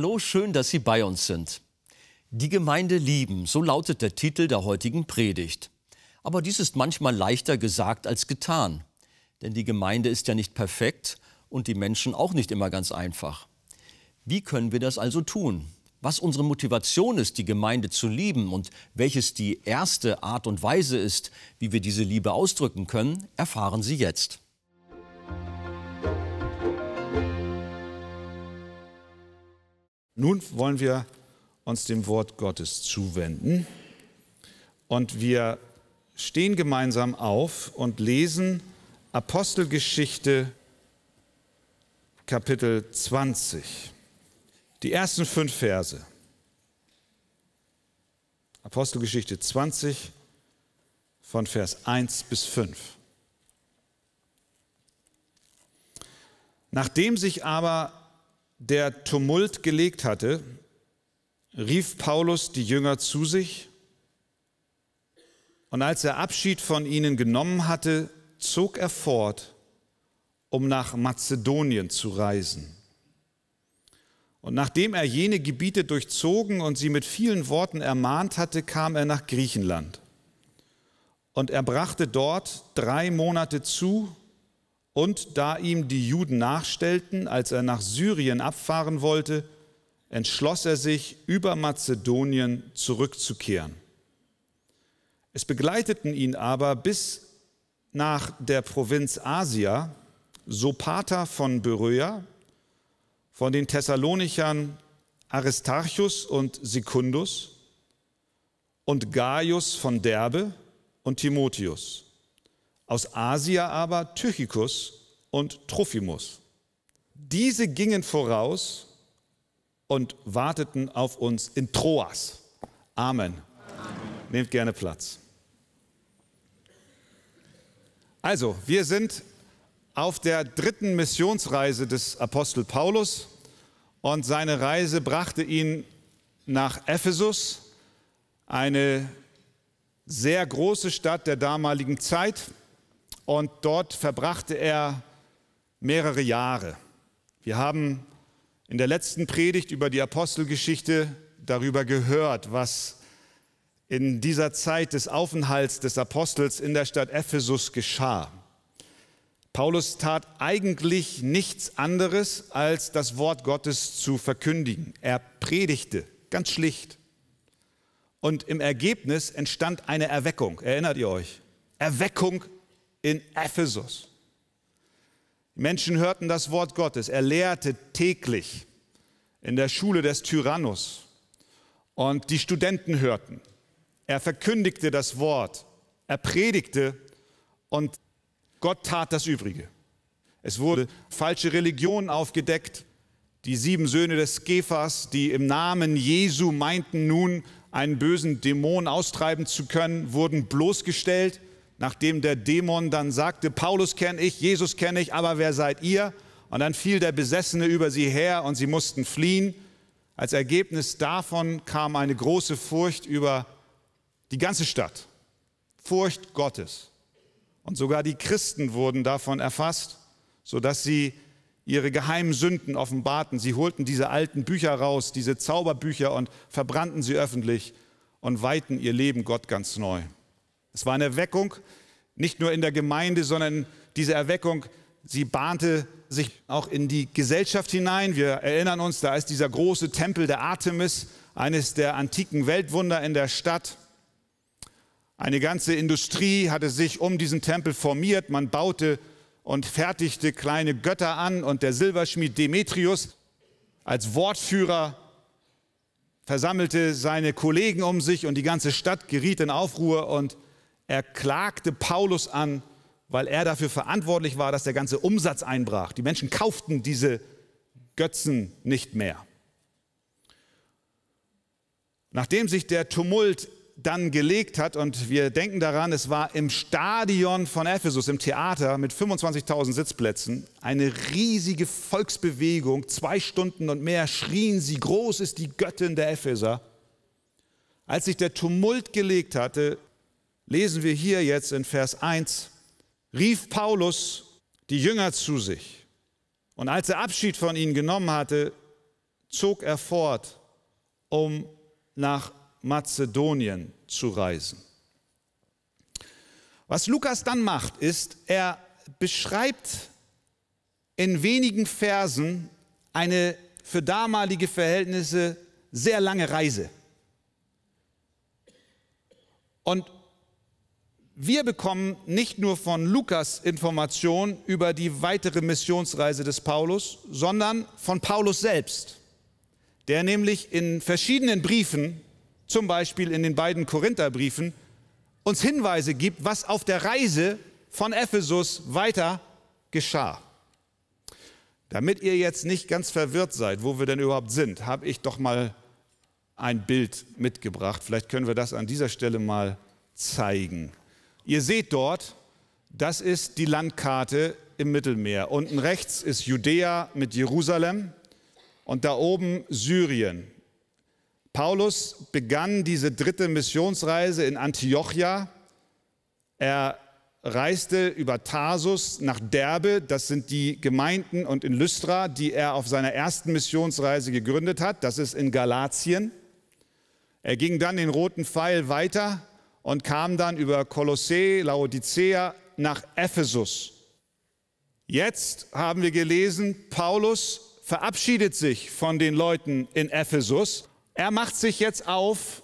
Hallo, schön, dass Sie bei uns sind. Die Gemeinde lieben, so lautet der Titel der heutigen Predigt. Aber dies ist manchmal leichter gesagt als getan. Denn die Gemeinde ist ja nicht perfekt und die Menschen auch nicht immer ganz einfach. Wie können wir das also tun? Was unsere Motivation ist, die Gemeinde zu lieben und welches die erste Art und Weise ist, wie wir diese Liebe ausdrücken können, erfahren Sie jetzt. Nun wollen wir uns dem Wort Gottes zuwenden und wir stehen gemeinsam auf und lesen Apostelgeschichte Kapitel 20. Die ersten fünf Verse. Apostelgeschichte 20 von Vers 1 bis 5. Nachdem sich aber der Tumult gelegt hatte, rief Paulus die Jünger zu sich und als er Abschied von ihnen genommen hatte, zog er fort, um nach Mazedonien zu reisen. Und nachdem er jene Gebiete durchzogen und sie mit vielen Worten ermahnt hatte, kam er nach Griechenland. Und er brachte dort drei Monate zu, und da ihm die Juden nachstellten, als er nach Syrien abfahren wollte, entschloss er sich, über Mazedonien zurückzukehren. Es begleiteten ihn aber bis nach der Provinz Asia Sopater von Beröa, von den Thessalonichern Aristarchus und Secundus und Gaius von Derbe und Timotheus. Aus Asia aber Tychicus und Trophimus. Diese gingen voraus und warteten auf uns in Troas. Amen. Amen. Nehmt gerne Platz. Also, wir sind auf der dritten Missionsreise des Apostel Paulus und seine Reise brachte ihn nach Ephesus, eine sehr große Stadt der damaligen Zeit. Und dort verbrachte er mehrere Jahre. Wir haben in der letzten Predigt über die Apostelgeschichte darüber gehört, was in dieser Zeit des Aufenthalts des Apostels in der Stadt Ephesus geschah. Paulus tat eigentlich nichts anderes, als das Wort Gottes zu verkündigen. Er predigte ganz schlicht. Und im Ergebnis entstand eine Erweckung. Erinnert ihr euch? Erweckung in Ephesus. Die Menschen hörten das Wort Gottes. Er lehrte täglich in der Schule des Tyrannus. Und die Studenten hörten. Er verkündigte das Wort. Er predigte und Gott tat das Übrige. Es wurde falsche Religion aufgedeckt. Die sieben Söhne des Skephas, die im Namen Jesu meinten nun einen bösen Dämon austreiben zu können, wurden bloßgestellt, nachdem der Dämon dann sagte, Paulus kenne ich, Jesus kenne ich, aber wer seid ihr? Und dann fiel der Besessene über sie her und sie mussten fliehen. Als Ergebnis davon kam eine große Furcht über die ganze Stadt. Furcht Gottes. Und sogar die Christen wurden davon erfasst, sodass sie ihre geheimen Sünden offenbarten. Sie holten diese alten Bücher raus, diese Zauberbücher und verbrannten sie öffentlich und weihten ihr Leben Gott ganz neu. Es war eine Erweckung, nicht nur in der Gemeinde, sondern diese Erweckung, sie bahnte sich auch in die Gesellschaft hinein. Wir erinnern uns, da ist dieser große Tempel der Artemis, eines der antiken Weltwunder in der Stadt. Eine ganze Industrie hatte sich um diesen Tempel formiert. Man baute und fertigte kleine Götter an und der Silberschmied Demetrius als Wortführer versammelte seine Kollegen um sich und die ganze Stadt geriet in Aufruhr und er klagte Paulus an, weil er dafür verantwortlich war, dass der ganze Umsatz einbrach. Die Menschen kauften diese Götzen nicht mehr. Nachdem sich der Tumult dann gelegt hat. Und wir denken daran, es war im Stadion von Ephesus, im Theater mit 25.000 Sitzplätzen, eine riesige Volksbewegung. Zwei Stunden und mehr schrien sie, groß ist die Göttin der Epheser. Als sich der Tumult gelegt hatte, lesen wir hier jetzt in Vers 1, rief Paulus die Jünger zu sich. Und als er Abschied von ihnen genommen hatte, zog er fort, um nach Mazedonien zu reisen. Was Lukas dann macht, ist, er beschreibt in wenigen Versen eine für damalige Verhältnisse sehr lange Reise. Und wir bekommen nicht nur von Lukas Informationen über die weitere Missionsreise des Paulus, sondern von Paulus selbst, der nämlich in verschiedenen Briefen, zum Beispiel in den beiden Korintherbriefen, uns Hinweise gibt, was auf der Reise von Ephesus weiter geschah. Damit ihr jetzt nicht ganz verwirrt seid, wo wir denn überhaupt sind, habe ich doch mal ein Bild mitgebracht. Vielleicht können wir das an dieser Stelle mal zeigen. Ihr seht dort, das ist die Landkarte im Mittelmeer. Unten rechts ist Judäa mit Jerusalem und da oben Syrien. Paulus begann diese dritte Missionsreise in Antiochia. Er reiste über Tarsus nach Derbe, das sind die Gemeinden und in Lystra, die er auf seiner ersten Missionsreise gegründet hat, das ist in Galatien. Er ging dann den roten Pfeil weiter und kam dann über Kolossee, Laodicea nach Ephesus. Jetzt haben wir gelesen, Paulus verabschiedet sich von den Leuten in Ephesus. Er macht sich jetzt auf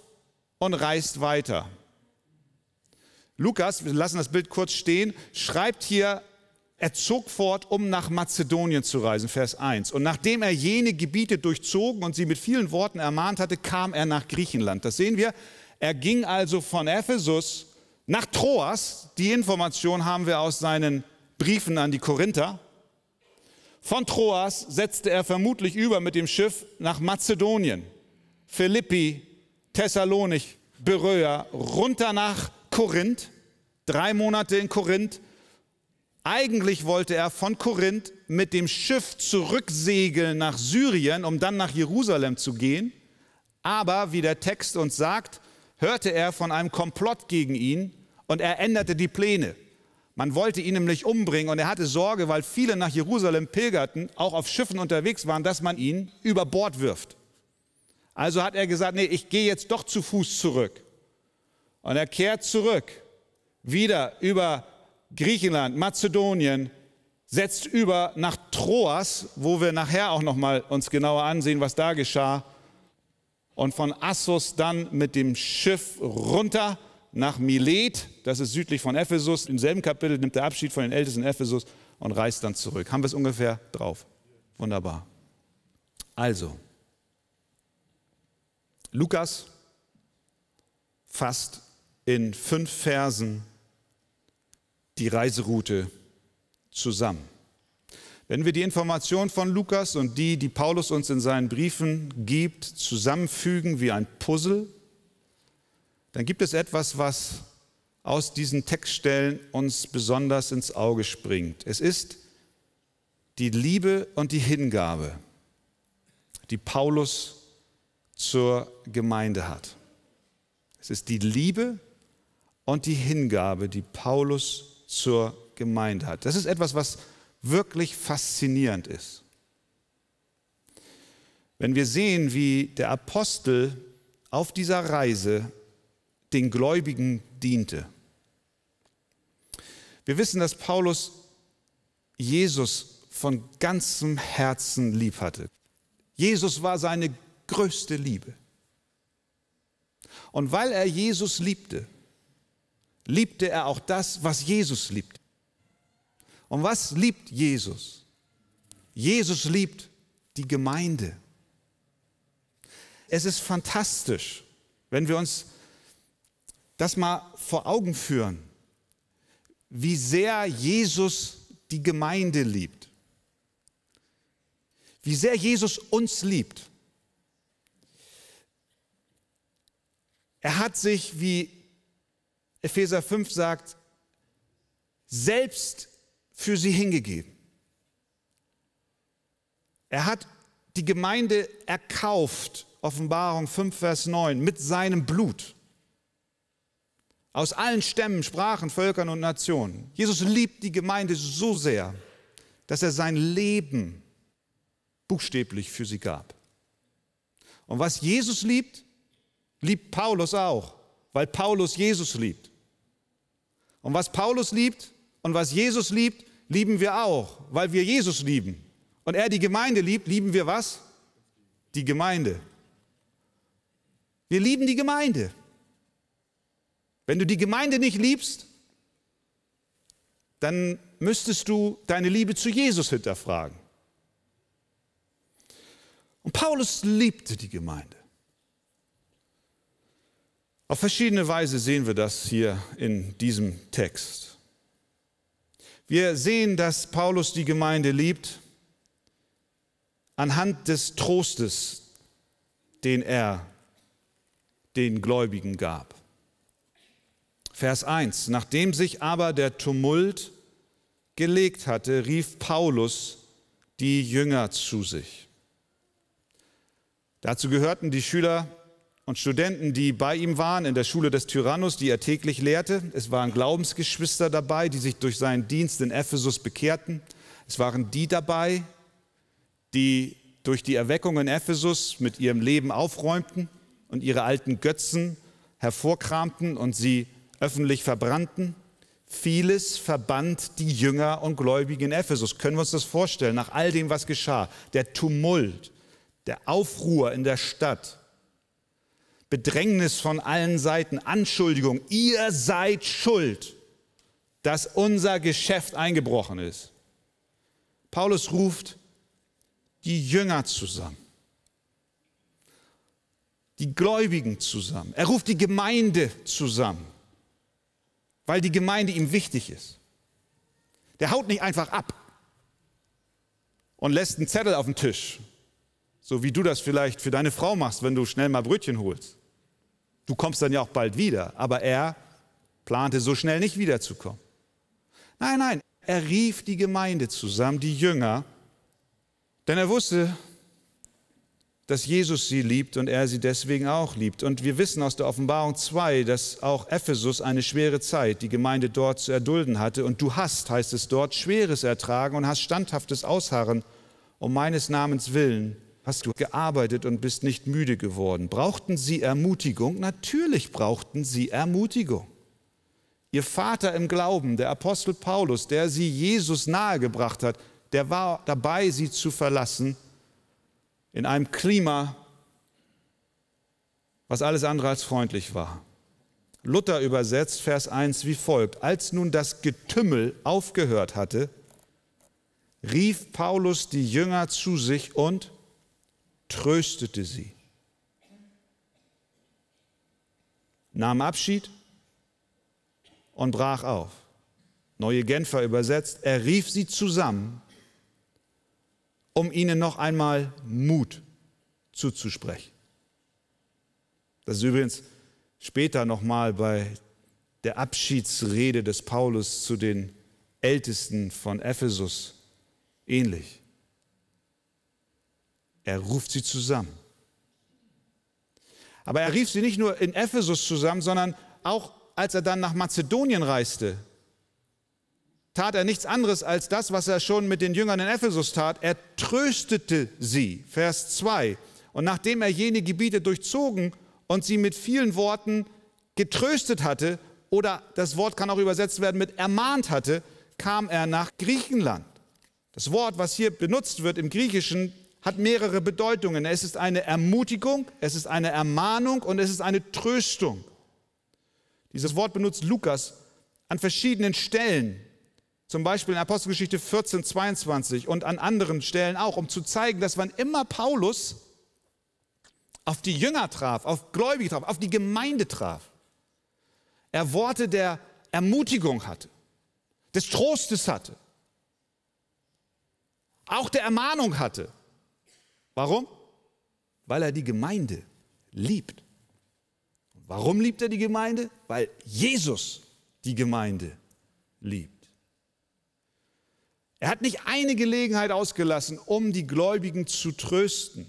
und reist weiter. Lukas, wir lassen das Bild kurz stehen, schreibt hier, er zog fort, um nach Mazedonien zu reisen, Vers 1. Und nachdem er jene Gebiete durchzogen und sie mit vielen Worten ermahnt hatte, kam er nach Griechenland. Das sehen wir. Er ging also von Ephesus nach Troas. Die Information haben wir aus seinen Briefen an die Korinther. Von Troas setzte er vermutlich über mit dem Schiff nach Mazedonien, Philippi, Thessalonich, Beröa, runter nach Korinth, drei Monate in Korinth. Eigentlich wollte er von Korinth mit dem Schiff zurücksegeln nach Syrien, um dann nach Jerusalem zu gehen. Aber wie der Text uns sagt, hörte er von einem Komplott gegen ihn und er änderte die Pläne. Man wollte ihn nämlich umbringen und er hatte Sorge, weil viele nach Jerusalem pilgerten, auch auf Schiffen unterwegs waren, dass man ihn über Bord wirft. Also hat er gesagt, nee, ich gehe jetzt doch zu Fuß zurück. Und er kehrt zurück, wieder über Griechenland, Mazedonien, setzt über nach Troas, wo wir nachher auch noch mal uns genauer ansehen, was da geschah und von Assos dann mit dem Schiff runter nach Milet, das ist südlich von Ephesus. Im selben Kapitel nimmt er Abschied von den Ältesten Ephesus und reist dann zurück. Haben wir es ungefähr drauf? Wunderbar. Also, Lukas fasst in fünf Versen die Reiseroute zusammen. Wenn wir die Informationen von Lukas und die, die Paulus uns in seinen Briefen gibt, zusammenfügen wie ein Puzzle, dann gibt es etwas, was aus diesen Textstellen uns besonders ins Auge springt. Es ist die Liebe und die Hingabe, die Paulus zur Gemeinde hat. Es ist die Liebe und die Hingabe, die Paulus zur Gemeinde hat. Das ist etwas, was wirklich faszinierend ist. Wenn wir sehen, wie der Apostel auf dieser Reise den Gläubigen diente. Wir wissen, dass Paulus Jesus von ganzem Herzen lieb hatte. Jesus war seine größte Liebe. Und weil er Jesus liebte, liebte er auch das, was Jesus liebt. Und was liebt Jesus? Jesus liebt die Gemeinde. Es ist fantastisch, wenn wir uns das mal vor Augen führen, wie sehr Jesus die Gemeinde liebt, wie sehr Jesus uns liebt. Er hat sich, wie Epheser 5 sagt, selbst für sie hingegeben. Er hat die Gemeinde erkauft, Offenbarung 5, Vers 9, mit seinem Blut. Aus allen Stämmen, Sprachen, Völkern und Nationen. Jesus liebt die Gemeinde so sehr, dass er sein Leben buchstäblich für sie gab. Und was Jesus liebt, liebt Paulus auch, weil Paulus Jesus liebt. Und was Paulus liebt und was Jesus liebt, lieben wir auch, weil wir Jesus lieben. Und er die Gemeinde liebt, lieben wir was? Die Gemeinde. Wir lieben die Gemeinde. Wenn du die Gemeinde nicht liebst, dann müsstest du deine Liebe zu Jesus hinterfragen. Und Paulus liebte die Gemeinde. Auf verschiedene Weise sehen wir das hier in diesem Text. Wir sehen, dass Paulus die Gemeinde liebt anhand des Trostes, den er den Gläubigen gab. Vers 1. Nachdem sich aber der Tumult gelegt hatte, rief Paulus die Jünger zu sich. Dazu gehörten die Schüler und Studenten, die bei ihm waren in der Schule des Tyrannus, die er täglich lehrte. Es waren Glaubensgeschwister dabei, die sich durch seinen Dienst in Ephesus bekehrten. Es waren die dabei, die durch die Erweckung in Ephesus mit ihrem Leben aufräumten und ihre alten Götzen hervorkramten und sie öffentlich verbrannten. Vieles verband die Jünger und Gläubigen in Ephesus. Können wir uns das vorstellen, nach all dem, was geschah? Der Tumult, der Aufruhr in der Stadt, Bedrängnis von allen Seiten, Anschuldigung, ihr seid schuld, dass unser Geschäft eingebrochen ist. Paulus ruft die Jünger zusammen die Gläubigen zusammen. Er ruft die Gemeinde zusammen, weil die Gemeinde ihm wichtig ist. Der haut nicht einfach ab und lässt einen Zettel auf den Tisch, so wie du das vielleicht für deine Frau machst, wenn du schnell mal Brötchen holst. Du kommst dann ja auch bald wieder, aber er plante so schnell nicht wiederzukommen. Nein, nein, er rief die Gemeinde zusammen, die Jünger, denn er wusste, dass Jesus sie liebt und er sie deswegen auch liebt. Und wir wissen aus der Offenbarung 2, dass auch Ephesus eine schwere Zeit, die Gemeinde dort zu erdulden hatte. Und du hast, heißt es dort, schweres Ertragen und hast standhaftes Ausharren. Um meines Namens willen hast du gearbeitet und bist nicht müde geworden. Brauchten sie Ermutigung? Natürlich brauchten sie Ermutigung. Ihr Vater im Glauben, der Apostel Paulus, der sie Jesus nahegebracht hat, der war dabei, sie zu verlassen in einem Klima, was alles andere als freundlich war. Luther übersetzt Vers 1 wie folgt. Als nun das Getümmel aufgehört hatte, rief Paulus die Jünger zu sich und tröstete sie. Nahm Abschied und brach auf. Neue Genfer übersetzt, er rief sie zusammen um ihnen noch einmal Mut zuzusprechen. Das ist übrigens später nochmal bei der Abschiedsrede des Paulus zu den Ältesten von Ephesus ähnlich. Er ruft sie zusammen. Aber er rief sie nicht nur in Ephesus zusammen, sondern auch als er dann nach Mazedonien reiste, tat er nichts anderes als das, was er schon mit den Jüngern in Ephesus tat. Er tröstete sie. Vers 2. Und nachdem er jene Gebiete durchzogen und sie mit vielen Worten getröstet hatte, oder das Wort kann auch übersetzt werden mit ermahnt hatte, kam er nach Griechenland. Das Wort, was hier benutzt wird im Griechischen, hat mehrere Bedeutungen. Es ist eine Ermutigung, es ist eine Ermahnung und es ist eine Tröstung. Dieses Wort benutzt Lukas an verschiedenen Stellen zum Beispiel in Apostelgeschichte 14, 22 und an anderen Stellen auch, um zu zeigen, dass wann immer Paulus auf die Jünger traf, auf Gläubige traf, auf die Gemeinde traf, er Worte der Ermutigung hatte, des Trostes hatte, auch der Ermahnung hatte. Warum? Weil er die Gemeinde liebt. Warum liebt er die Gemeinde? Weil Jesus die Gemeinde liebt. Er hat nicht eine Gelegenheit ausgelassen, um die Gläubigen zu trösten.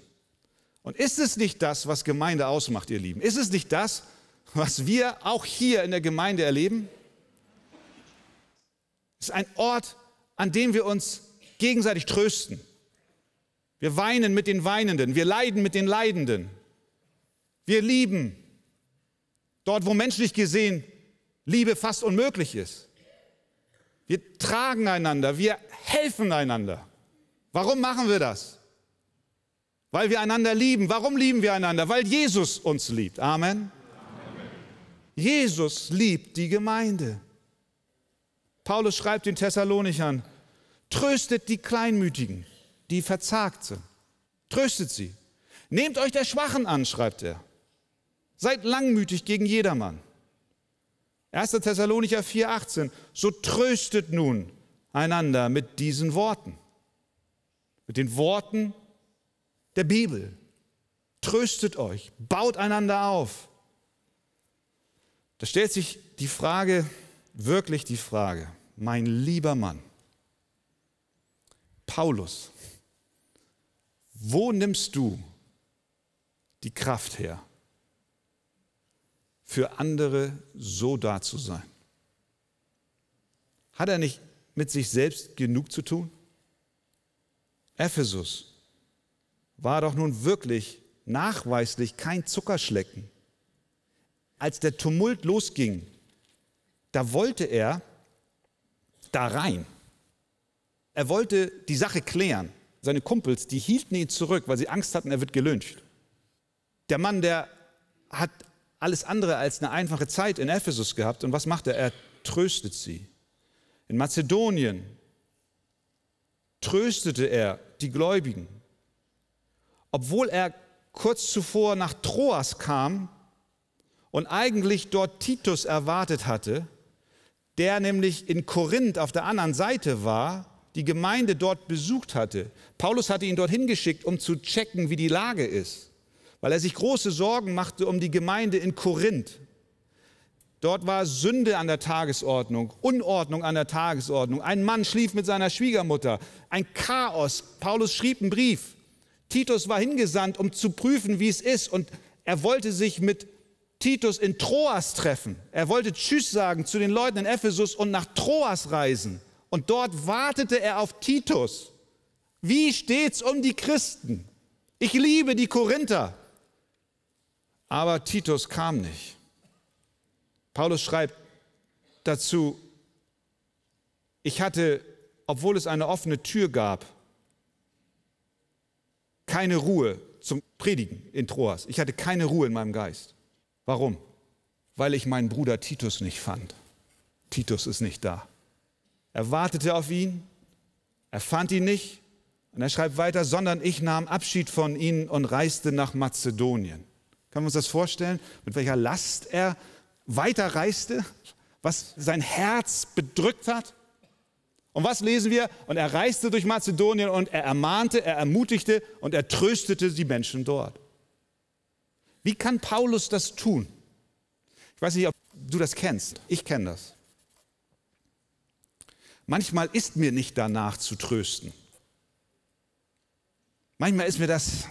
Und ist es nicht das, was Gemeinde ausmacht, ihr Lieben? Ist es nicht das, was wir auch hier in der Gemeinde erleben? Es ist ein Ort, an dem wir uns gegenseitig trösten. Wir weinen mit den Weinenden, wir leiden mit den Leidenden. Wir lieben dort, wo menschlich gesehen Liebe fast unmöglich ist. Wir tragen einander, wir helfen einander. Warum machen wir das? Weil wir einander lieben. Warum lieben wir einander? Weil Jesus uns liebt. Amen. Amen. Jesus liebt die Gemeinde. Paulus schreibt den Thessalonichern, tröstet die Kleinmütigen, die verzagt sind. Tröstet sie. Nehmt euch der Schwachen an, schreibt er. Seid langmütig gegen jedermann. 1. Thessalonicher 4,18. So tröstet nun einander mit diesen Worten. Mit den Worten der Bibel. Tröstet euch, baut einander auf. Da stellt sich die Frage, wirklich die Frage, mein lieber Mann, Paulus, wo nimmst du die Kraft her, für andere so da zu sein? Hat er nicht mit sich selbst genug zu tun? Ephesus war doch nun wirklich nachweislich kein Zuckerschlecken. Als der Tumult losging, da wollte er da rein. Er wollte die Sache klären. Seine Kumpels, die hielten ihn zurück, weil sie Angst hatten, er wird gelyncht. Der Mann, der hat alles andere als eine einfache Zeit in Ephesus gehabt. Und was macht er? Er tröstet sie. In Mazedonien tröstete er die Gläubigen. Obwohl er kurz zuvor nach Troas kam und eigentlich dort Titus erwartet hatte, der nämlich in Korinth auf der anderen Seite war, die Gemeinde dort besucht hatte. Paulus hatte ihn dorthin geschickt, um zu checken, wie die Lage ist, weil er sich große Sorgen machte um die Gemeinde in Korinth. Dort war Sünde an der Tagesordnung, Unordnung an der Tagesordnung. Ein Mann schlief mit seiner Schwiegermutter. Ein Chaos. Paulus schrieb einen Brief. Titus war hingesandt, um zu prüfen, wie es ist. Und er wollte sich mit Titus in Troas treffen. Er wollte Tschüss sagen zu den Leuten in Ephesus und nach Troas reisen. Und dort wartete er auf Titus. Wie steht's um die Christen? Ich liebe die Korinther. Aber Titus kam nicht. Paulus schreibt dazu, ich hatte, obwohl es eine offene Tür gab, keine Ruhe zum Predigen in Troas. Ich hatte keine Ruhe in meinem Geist. Warum? Weil ich meinen Bruder Titus nicht fand. Titus ist nicht da. Er wartete auf ihn, er fand ihn nicht und er schreibt weiter, sondern ich nahm Abschied von ihnen und reiste nach Mazedonien. Können wir uns das vorstellen, mit welcher Last er weiterreiste, was sein Herz bedrückt hat? Und was lesen wir? Und er reiste durch Mazedonien und er ermahnte, er ermutigte und er tröstete die Menschen dort. Wie kann Paulus das tun? Ich weiß nicht, ob du das kennst. Ich kenne das. Manchmal ist mir nicht danach zu trösten. Manchmal ist mir das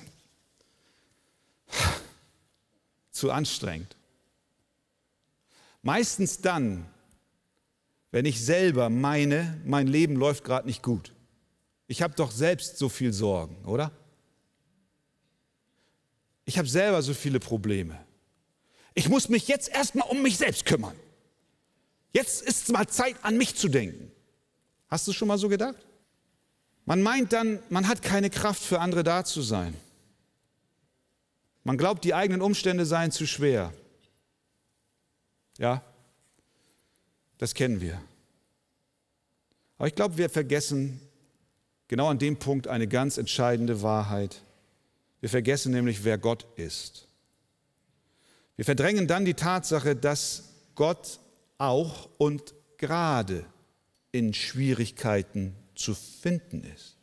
zu anstrengend. Meistens dann, wenn ich selber meine, mein Leben läuft gerade nicht gut. Ich habe doch selbst so viel Sorgen, oder? Ich habe selber so viele Probleme. Ich muss mich jetzt erstmal um mich selbst kümmern. Jetzt ist es mal Zeit, an mich zu denken. Hast du schon mal so gedacht? Man meint dann, man hat keine Kraft für andere da zu sein. Man glaubt, die eigenen Umstände seien zu schwer. Ja, das kennen wir. Aber ich glaube, wir vergessen genau an dem Punkt eine ganz entscheidende Wahrheit. Wir vergessen nämlich, wer Gott ist. Wir verdrängen dann die Tatsache, dass Gott auch und gerade in Schwierigkeiten zu finden ist.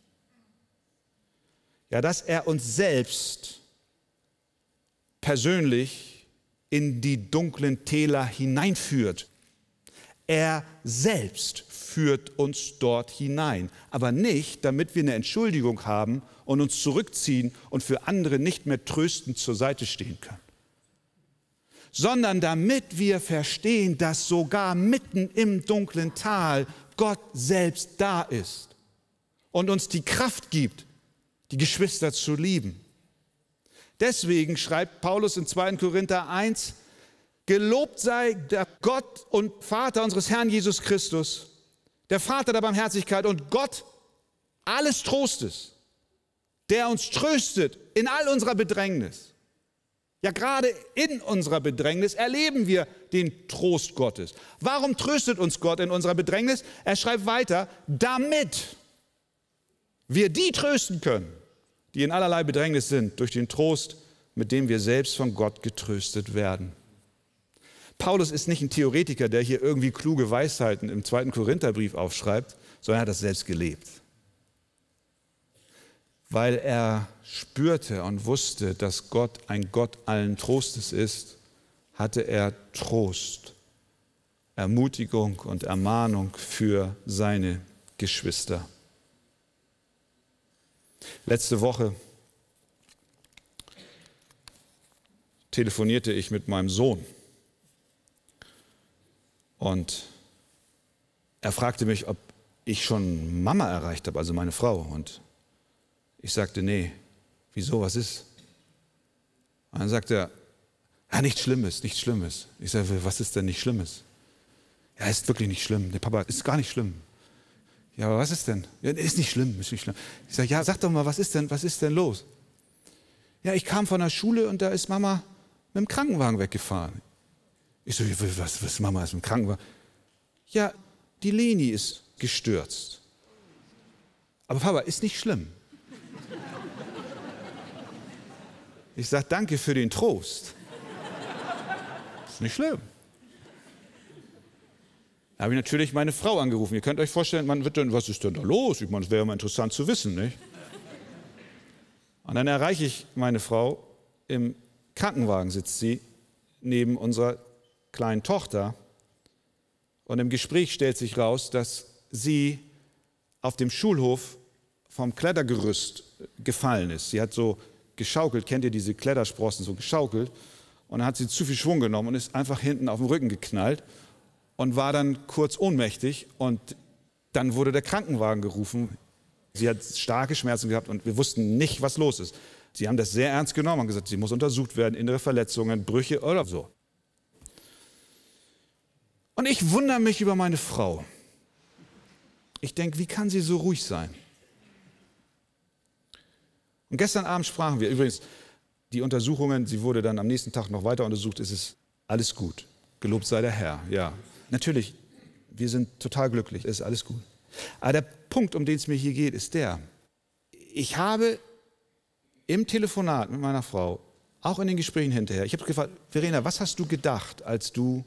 Ja, dass er uns selbst persönlich in die dunklen Täler hineinführt. Er selbst führt uns dort hinein, aber nicht, damit wir eine Entschuldigung haben und uns zurückziehen und für andere nicht mehr tröstend zur Seite stehen können, sondern damit wir verstehen, dass sogar mitten im dunklen Tal Gott selbst da ist und uns die Kraft gibt, die Geschwister zu lieben. Deswegen schreibt Paulus in 2. Korinther 1, Gelobt sei der Gott und Vater unseres Herrn Jesus Christus, der Vater der Barmherzigkeit und Gott alles Trostes, der uns tröstet in all unserer Bedrängnis. Ja, gerade in unserer Bedrängnis erleben wir den Trost Gottes. Warum tröstet uns Gott in unserer Bedrängnis? Er schreibt weiter, damit wir die trösten können, die in allerlei Bedrängnis sind, durch den Trost, mit dem wir selbst von Gott getröstet werden. Paulus ist nicht ein Theoretiker, der hier irgendwie kluge Weisheiten im zweiten Korintherbrief aufschreibt, sondern er hat das selbst gelebt. Weil er spürte und wusste, dass Gott ein Gott allen Trostes ist, hatte er Trost, Ermutigung und Ermahnung für seine Geschwister. Letzte Woche telefonierte ich mit meinem Sohn und er fragte mich, ob ich schon Mama erreicht habe, also meine Frau. Und ich sagte, nee, wieso, was ist? Und dann sagte er, ja, nichts Schlimmes, nichts Schlimmes. Ich sage, was ist denn nicht Schlimmes? Ja, ist wirklich nicht schlimm. Der Papa ist gar nicht schlimm. Ja, aber was ist denn? Ja, ist nicht schlimm, ist nicht schlimm. Ich sage, ja, sag doch mal, was ist denn, was ist denn los? Ja, ich kam von der Schule und da ist Mama mit dem Krankenwagen weggefahren. Ich so, was, was Mama ist im Krankenwagen? Ja, die Leni ist gestürzt. Aber Papa, ist nicht schlimm. Ich sage, danke für den Trost. Ist nicht schlimm. Da habe ich natürlich meine Frau angerufen. Ihr könnt euch vorstellen, man wird dann, was ist denn da los? Ich meine, es wäre ja mal interessant zu wissen, nicht? Und dann erreiche ich meine Frau. Im Krankenwagen sitzt sie neben unserer kleinen Tochter. Und im Gespräch stellt sich raus, dass sie auf dem Schulhof vom Klettergerüst gefallen ist. Sie hat so geschaukelt, kennt ihr diese Klettersprossen, so geschaukelt. Und dann hat sie zu viel Schwung genommen und ist einfach hinten auf den Rücken geknallt und war dann kurz ohnmächtig. Und dann wurde der Krankenwagen gerufen. Sie hat starke Schmerzen gehabt und wir wussten nicht, was los ist. Sie haben das sehr ernst genommen und gesagt, sie muss untersucht werden, innere Verletzungen, Brüche oder so. Und ich wundere mich über meine Frau. Ich denke, wie kann sie so ruhig sein? Und gestern Abend sprachen wir übrigens, die Untersuchungen, sie wurde dann am nächsten Tag noch weiter untersucht, es ist alles gut. Gelobt sei der Herr. Ja, natürlich, wir sind total glücklich, es ist alles gut. Aber der Punkt, um den es mir hier geht, ist der, ich habe im Telefonat mit meiner Frau, auch in den Gesprächen hinterher, ich habe gefragt, Verena, was hast du gedacht, als du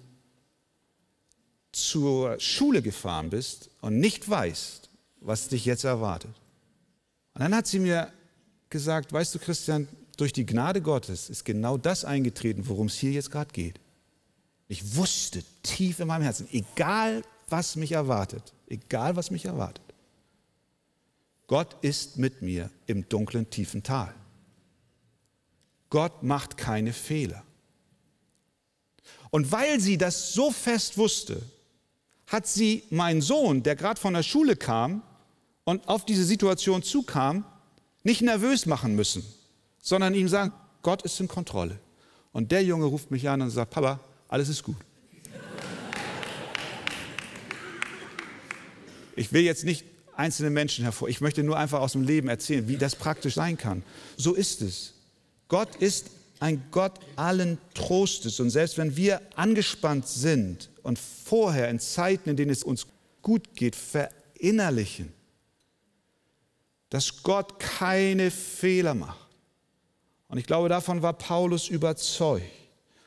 zur Schule gefahren bist und nicht weißt, was dich jetzt erwartet. Und dann hat sie mir gesagt, weißt du Christian, durch die Gnade Gottes ist genau das eingetreten, worum es hier jetzt gerade geht. Ich wusste tief in meinem Herzen, egal was mich erwartet, egal was mich erwartet, Gott ist mit mir im dunklen, tiefen Tal. Gott macht keine Fehler. Und weil sie das so fest wusste, hat sie meinen Sohn, der gerade von der Schule kam und auf diese Situation zukam, nicht nervös machen müssen, sondern ihm sagen, Gott ist in Kontrolle. Und der Junge ruft mich an und sagt, Papa, alles ist gut. Ich will jetzt nicht einzelne Menschen hervor, ich möchte nur einfach aus dem Leben erzählen, wie das praktisch sein kann. So ist es. Gott ist ein Gott allen Trostes. Und selbst wenn wir angespannt sind und vorher in Zeiten, in denen es uns gut geht, verinnerlichen, dass Gott keine Fehler macht. Und ich glaube, davon war Paulus überzeugt.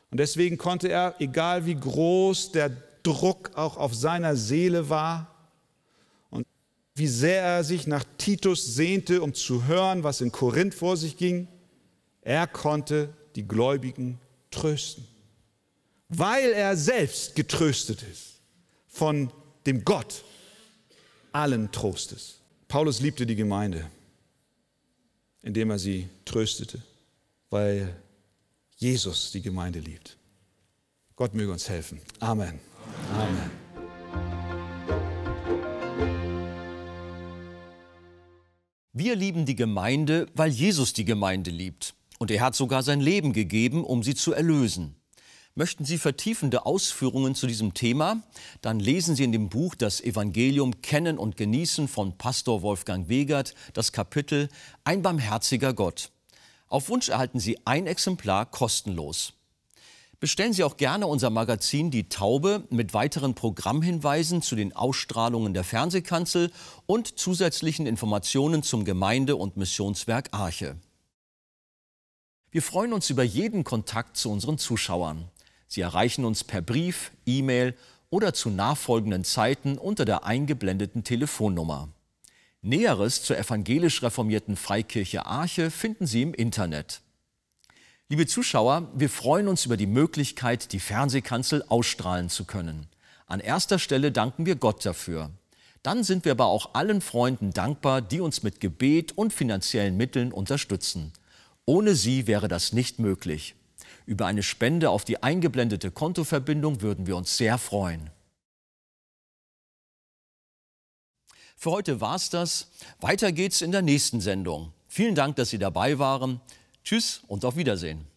Und deswegen konnte er, egal wie groß der Druck auch auf seiner Seele war und wie sehr er sich nach Titus sehnte, um zu hören, was in Korinth vor sich ging, er konnte die Gläubigen trösten, weil er selbst getröstet ist von dem Gott allen Trostes. Paulus liebte die Gemeinde, indem er sie tröstete, weil Jesus die Gemeinde liebt. Gott möge uns helfen. Amen. Amen. Wir lieben die Gemeinde, weil Jesus die Gemeinde liebt. Und er hat sogar sein Leben gegeben, um sie zu erlösen. Möchten Sie vertiefende Ausführungen zu diesem Thema? Dann lesen Sie in dem Buch Das Evangelium Kennen und Genießen von Pastor Wolfgang Wegert das Kapitel Ein barmherziger Gott. Auf Wunsch erhalten Sie ein Exemplar kostenlos. Bestellen Sie auch gerne unser Magazin Die Taube mit weiteren Programmhinweisen zu den Ausstrahlungen der Fernsehkanzel und zusätzlichen Informationen zum Gemeinde- und Missionswerk Arche. Wir freuen uns über jeden Kontakt zu unseren Zuschauern. Sie erreichen uns per Brief, E-Mail oder zu nachfolgenden Zeiten unter der eingeblendeten Telefonnummer. Näheres zur evangelisch reformierten Freikirche Arche finden Sie im Internet. Liebe Zuschauer, wir freuen uns über die Möglichkeit, die Fernsehkanzel ausstrahlen zu können. An erster Stelle danken wir Gott dafür. Dann sind wir aber auch allen Freunden dankbar, die uns mit Gebet und finanziellen Mitteln unterstützen. Ohne sie wäre das nicht möglich. Über eine Spende auf die eingeblendete Kontoverbindung würden wir uns sehr freuen. Für heute war's das. Weiter geht's in der nächsten Sendung. Vielen Dank, dass Sie dabei waren. Tschüss und auf Wiedersehen.